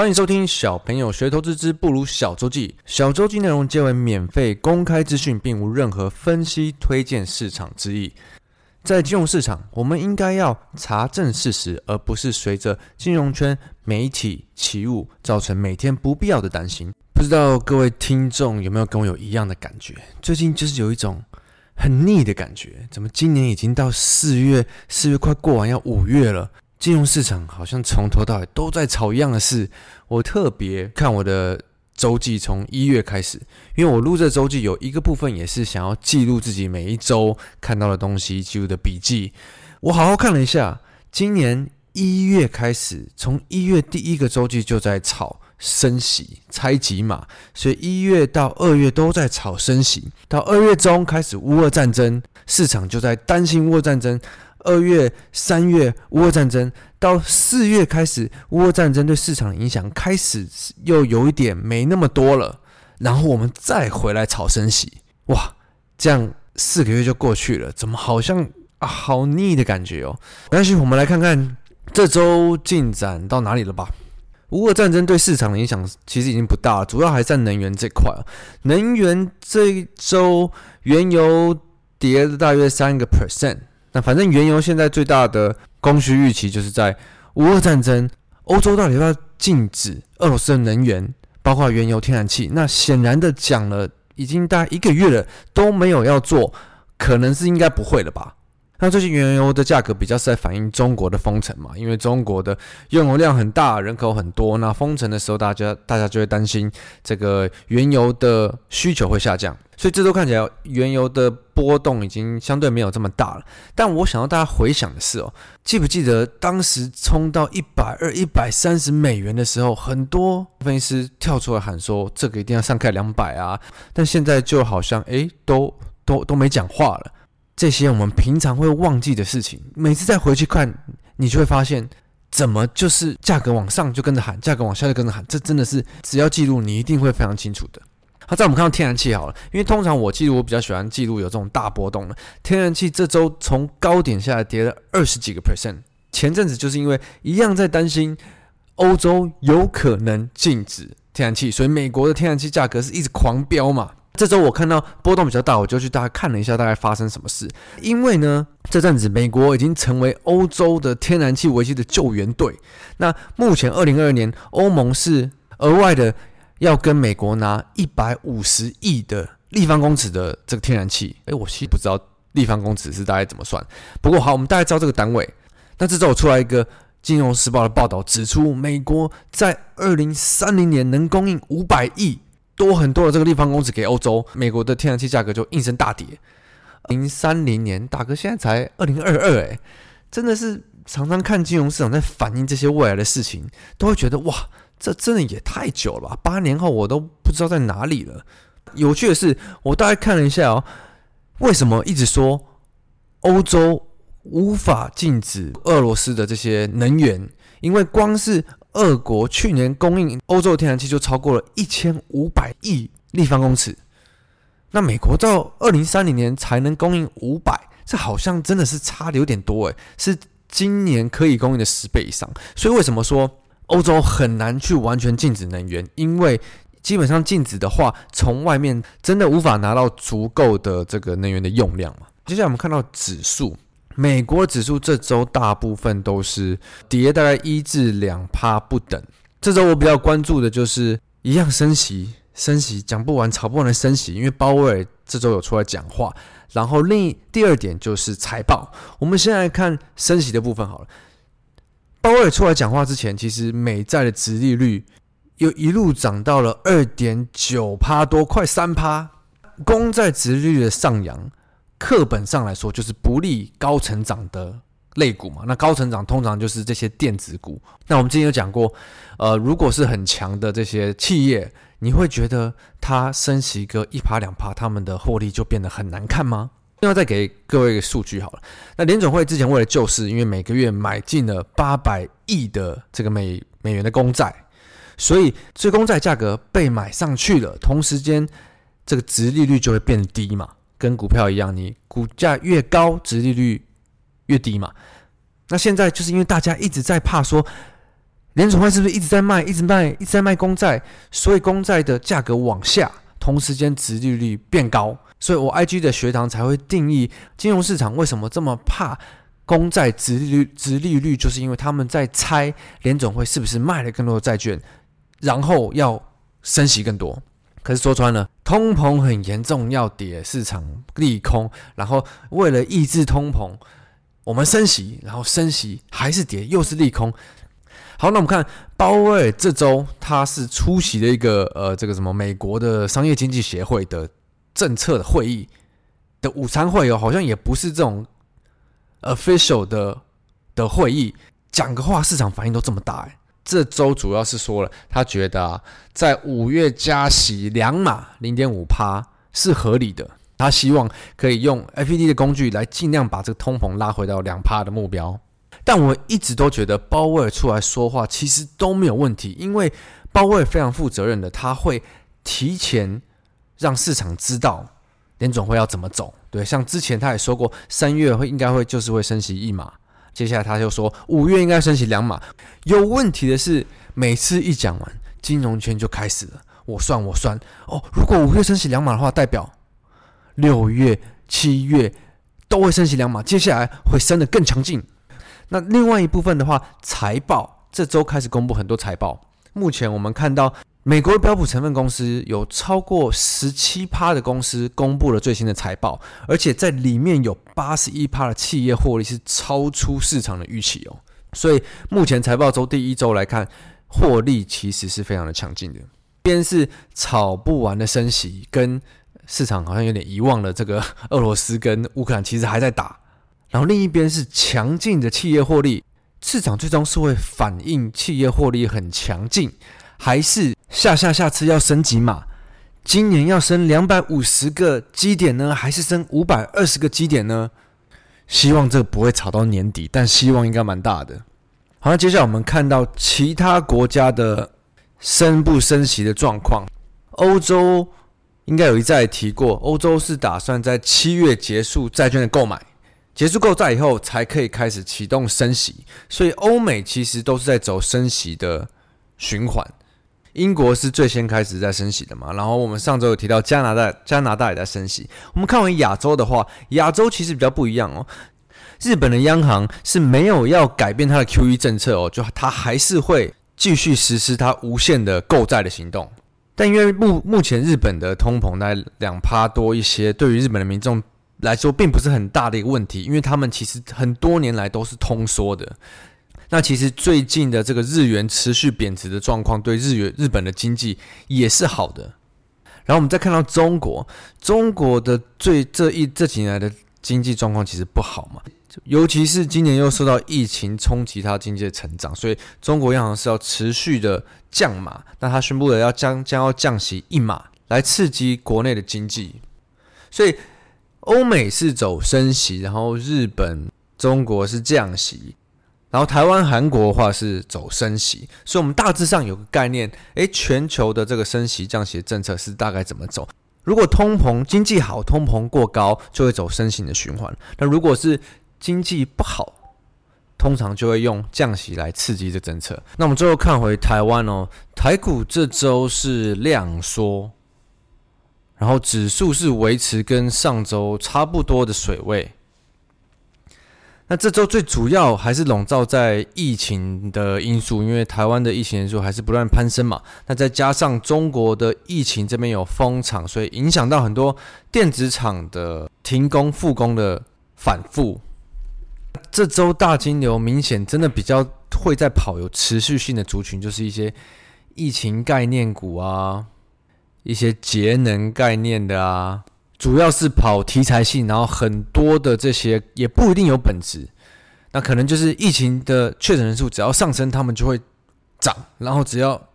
欢迎收听《小朋友学投资之不如小周记》。小周记内容皆为免费公开资讯，并无任何分析、推荐市场之意。在金融市场，我们应该要查证事实，而不是随着金融圈媒体起舞，造成每天不必要的担心。不知道各位听众有没有跟我有一样的感觉？最近就是有一种很腻的感觉。怎么今年已经到四月，四月快过完，要五月了？金融市场好像从头到尾都在炒一样的事。我特别看我的周记，从一月开始，因为我录这周记有一个部分也是想要记录自己每一周看到的东西，记录的笔记。我好好看了一下，今年一月开始，从一月第一个周记就在炒升息、拆几码，所以一月到二月都在炒升息，到二月中开始乌俄战争，市场就在担心乌俄战争。二月、三月，乌俄战争到四月开始，乌俄战争对市场的影响开始又有一点没那么多了。然后我们再回来炒升息，哇，这样四个月就过去了，怎么好像啊好腻的感觉哦？没关系，我们来看看这周进展到哪里了吧。乌俄战争对市场的影响其实已经不大，主要还在能源这块。能源这一周原油跌了大约三个 percent。那反正原油现在最大的供需预期就是在乌俄战争，欧洲到底要不要禁止俄罗斯的能源，包括原油、天然气？那显然的讲了，已经大概一个月了都没有要做，可能是应该不会了吧。那最近原油的价格比较是在反映中国的封城嘛，因为中国的用油量很大，人口很多，那封城的时候，大家大家就会担心这个原油的需求会下降，所以这周看起来原油的波动已经相对没有这么大了。但我想要大家回想的是哦，记不记得当时冲到一百二、一百三十美元的时候，很多分析师跳出来喊说这个一定要上开两百啊，但现在就好像诶都都都没讲话了。这些我们平常会忘记的事情，每次再回去看，你就会发现，怎么就是价格往上就跟着喊，价格往下就跟着喊，这真的是只要记录，你一定会非常清楚的。好，再我们看到天然气好了，因为通常我记录，我比较喜欢记录有这种大波动的。天然气这周从高点下来跌了二十几个 percent，前阵子就是因为一样在担心欧洲有可能禁止天然气，所以美国的天然气价格是一直狂飙嘛。这周我看到波动比较大，我就去大概看了一下，大概发生什么事。因为呢，这阵子美国已经成为欧洲的天然气危机的救援队。那目前二零二二年，欧盟是额外的要跟美国拿一百五十亿的立方公尺的这个天然气。诶，我其实不知道立方公尺是大概怎么算。不过好，我们大概知道这个单位。那这周我出来一个《金融时报》的报道，指出美国在二零三零年能供应五百亿。多很多的这个立方公尺给欧洲，美国的天然气价格就应声大跌。零三零年，大哥现在才二零二二，哎，真的是常常看金融市场在反映这些未来的事情，都会觉得哇，这真的也太久了吧？八年后我都不知道在哪里了。有趣的是，我大概看了一下哦，为什么一直说欧洲无法禁止俄罗斯的这些能源？因为光是俄国去年供应欧洲的天然气就超过了一千五百亿立方公尺，那美国到二零三零年才能供应五百，这好像真的是差的有点多诶，是今年可以供应的十倍以上。所以为什么说欧洲很难去完全禁止能源？因为基本上禁止的话，从外面真的无法拿到足够的这个能源的用量嘛。接下来我们看到指数。美国指数这周大部分都是跌，大概一至两趴不等。这周我比较关注的就是一样升息，升息讲不完，炒不完的升息，因为鲍威尔这周有出来讲话。然后另第二点就是财报。我们先来看升息的部分好了。鲍威尔出来讲话之前，其实美债的殖利率又一路涨到了二点九趴多，快三趴。公债殖利率的上扬，课本上来说就是不利高成长的类股嘛。那高成长通常就是这些电子股。那我们之前有讲过，呃，如果是很强的这些企业，你会觉得它升息个一趴两趴，他们的获利就变得很难看吗？另外再给各位一个数据好了。那联准会之前为了救市，因为每个月买进了八百亿的这个美美元的公债，所以这公债价格被买上去了，同时间这个殖利率就会变低嘛，跟股票一样，你股价越高，殖利率越低嘛。那现在就是因为大家一直在怕说，联总会是不是一直在卖，一直卖，一直在卖公债，所以公债的价格往下，同时间殖利率变高。所以，我 IG 的学堂才会定义金融市场为什么这么怕公债殖利率，殖利率就是因为他们在猜联总会是不是卖了更多的债券，然后要升息更多。可是说穿了，通膨很严重，要跌，市场利空，然后为了抑制通膨，我们升息，然后升息还是跌，又是利空。好，那我们看鲍威尔这周他是出席了一个呃这个什么美国的商业经济协会的。政策的会议的午餐会哦，好像也不是这种 official 的的会议，讲个话，市场反应都这么大哎。这周主要是说了，他觉得啊，在五月加息两码零点五趴是合理的，他希望可以用 FED 的工具来尽量把这个通膨拉回到两趴的目标。但我一直都觉得鲍威尔出来说话其实都没有问题，因为鲍威尔非常负责任的，他会提前。让市场知道联总会要怎么走，对，像之前他也说过，三月会应该会就是会升息一码，接下来他就说五月应该升起两码。有问题的是，每次一讲完，金融圈就开始了，我算我算哦，如果五月升起两码的话，代表六月、七月都会升起两码，接下来会升得更强劲。那另外一部分的话，财报这周开始公布很多财报，目前我们看到。美国标普成分公司有超过十七趴的公司公布了最新的财报，而且在里面有八十一趴的企业获利是超出市场的预期哦。所以目前财报周第一周来看，获利其实是非常的强劲的。一边是炒不完的升息，跟市场好像有点遗忘了这个 俄罗斯跟乌克兰其实还在打，然后另一边是强劲的企业获利，市场最终是会反映企业获利很强劲。还是下下下次要升几码？今年要升两百五十个基点呢，还是升五百二十个基点呢？希望这不会炒到年底，但希望应该蛮大的。好，那接下来我们看到其他国家的升不升息的状况。欧洲应该有一再提过，欧洲是打算在七月结束债券的购买，结束购债以后才可以开始启动升息，所以欧美其实都是在走升息的循环。英国是最先开始在升息的嘛，然后我们上周有提到加拿大，加拿大也在升息。我们看完亚洲的话，亚洲其实比较不一样哦。日本的央行是没有要改变它的 QE 政策哦，就它还是会继续实施它无限的购债的行动。但因为目目前日本的通膨在两趴多一些，对于日本的民众来说并不是很大的一个问题，因为他们其实很多年来都是通缩的。那其实最近的这个日元持续贬值的状况，对日元日本的经济也是好的。然后我们再看到中国，中国的最这一这几年来的经济状况其实不好嘛，尤其是今年又受到疫情冲击，它经济的成长，所以中国央行是要持续的降码。那他宣布了要将将要降息一码，来刺激国内的经济。所以欧美是走升息，然后日本、中国是降息。然后台湾、韩国的话是走升息，所以我们大致上有个概念，诶，全球的这个升息降息的政策是大概怎么走？如果通膨经济好，通膨过高就会走升息的循环；那如果是经济不好，通常就会用降息来刺激这政策。那我们最后看回台湾哦，台股这周是量缩，然后指数是维持跟上周差不多的水位。那这周最主要还是笼罩在疫情的因素，因为台湾的疫情人数还是不断攀升嘛。那再加上中国的疫情这边有封场，所以影响到很多电子厂的停工复工的反复。这周大金流明显真的比较会在跑，有持续性的族群，就是一些疫情概念股啊，一些节能概念的啊，主要是跑题材性，然后很多的这些也不一定有本质。那可能就是疫情的确诊人数只要上升，他们就会涨；然后只要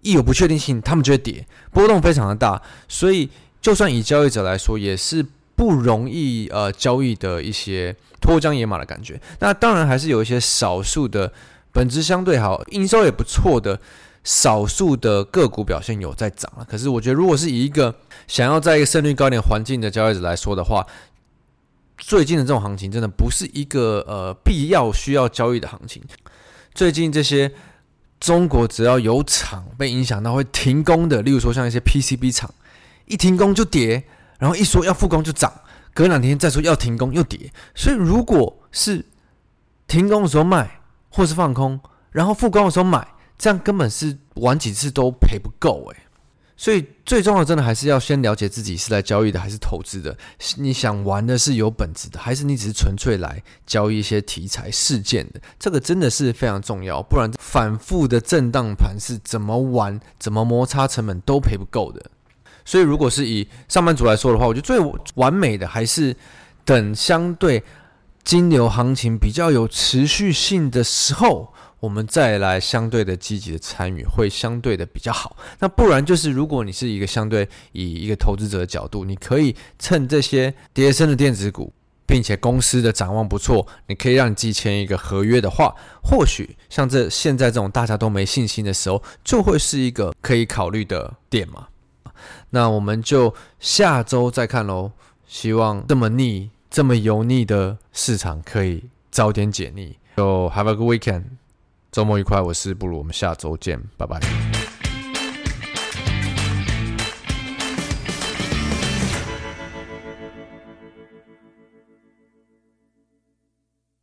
一有不确定性，他们就会跌，波动非常的大。所以，就算以交易者来说，也是不容易呃交易的一些脱缰野马的感觉。那当然还是有一些少数的本质相对好、营收也不错的少数的个股表现有在涨了。可是，我觉得如果是以一个想要在一个胜率高点环境的交易者来说的话，最近的这种行情真的不是一个呃必要需要交易的行情。最近这些中国只要有厂被影响到会停工的，例如说像一些 PCB 厂，一停工就跌，然后一说要复工就涨，隔两天再说要停工又跌。所以如果是停工的时候卖，或是放空，然后复工的时候买，这样根本是玩几次都赔不够诶。所以最重要的，真的还是要先了解自己是来交易的还是投资的。你想玩的是有本质的，还是你只是纯粹来交易一些题材事件的？这个真的是非常重要，不然反复的震荡盘是怎么玩、怎么摩擦成本都赔不够的。所以，如果是以上班族来说的话，我觉得最完美的还是等相对金牛行情比较有持续性的时候。我们再来相对的积极的参与，会相对的比较好。那不然就是，如果你是一个相对以一个投资者的角度，你可以趁这些跌升的电子股，并且公司的展望不错，你可以让你自己签一个合约的话，或许像这现在这种大家都没信心的时候，就会是一个可以考虑的点嘛。那我们就下周再看喽。希望这么腻、这么油腻的市场可以早点解腻。就 Have a good weekend。周末愉快，我是不如，我们下周见，拜拜。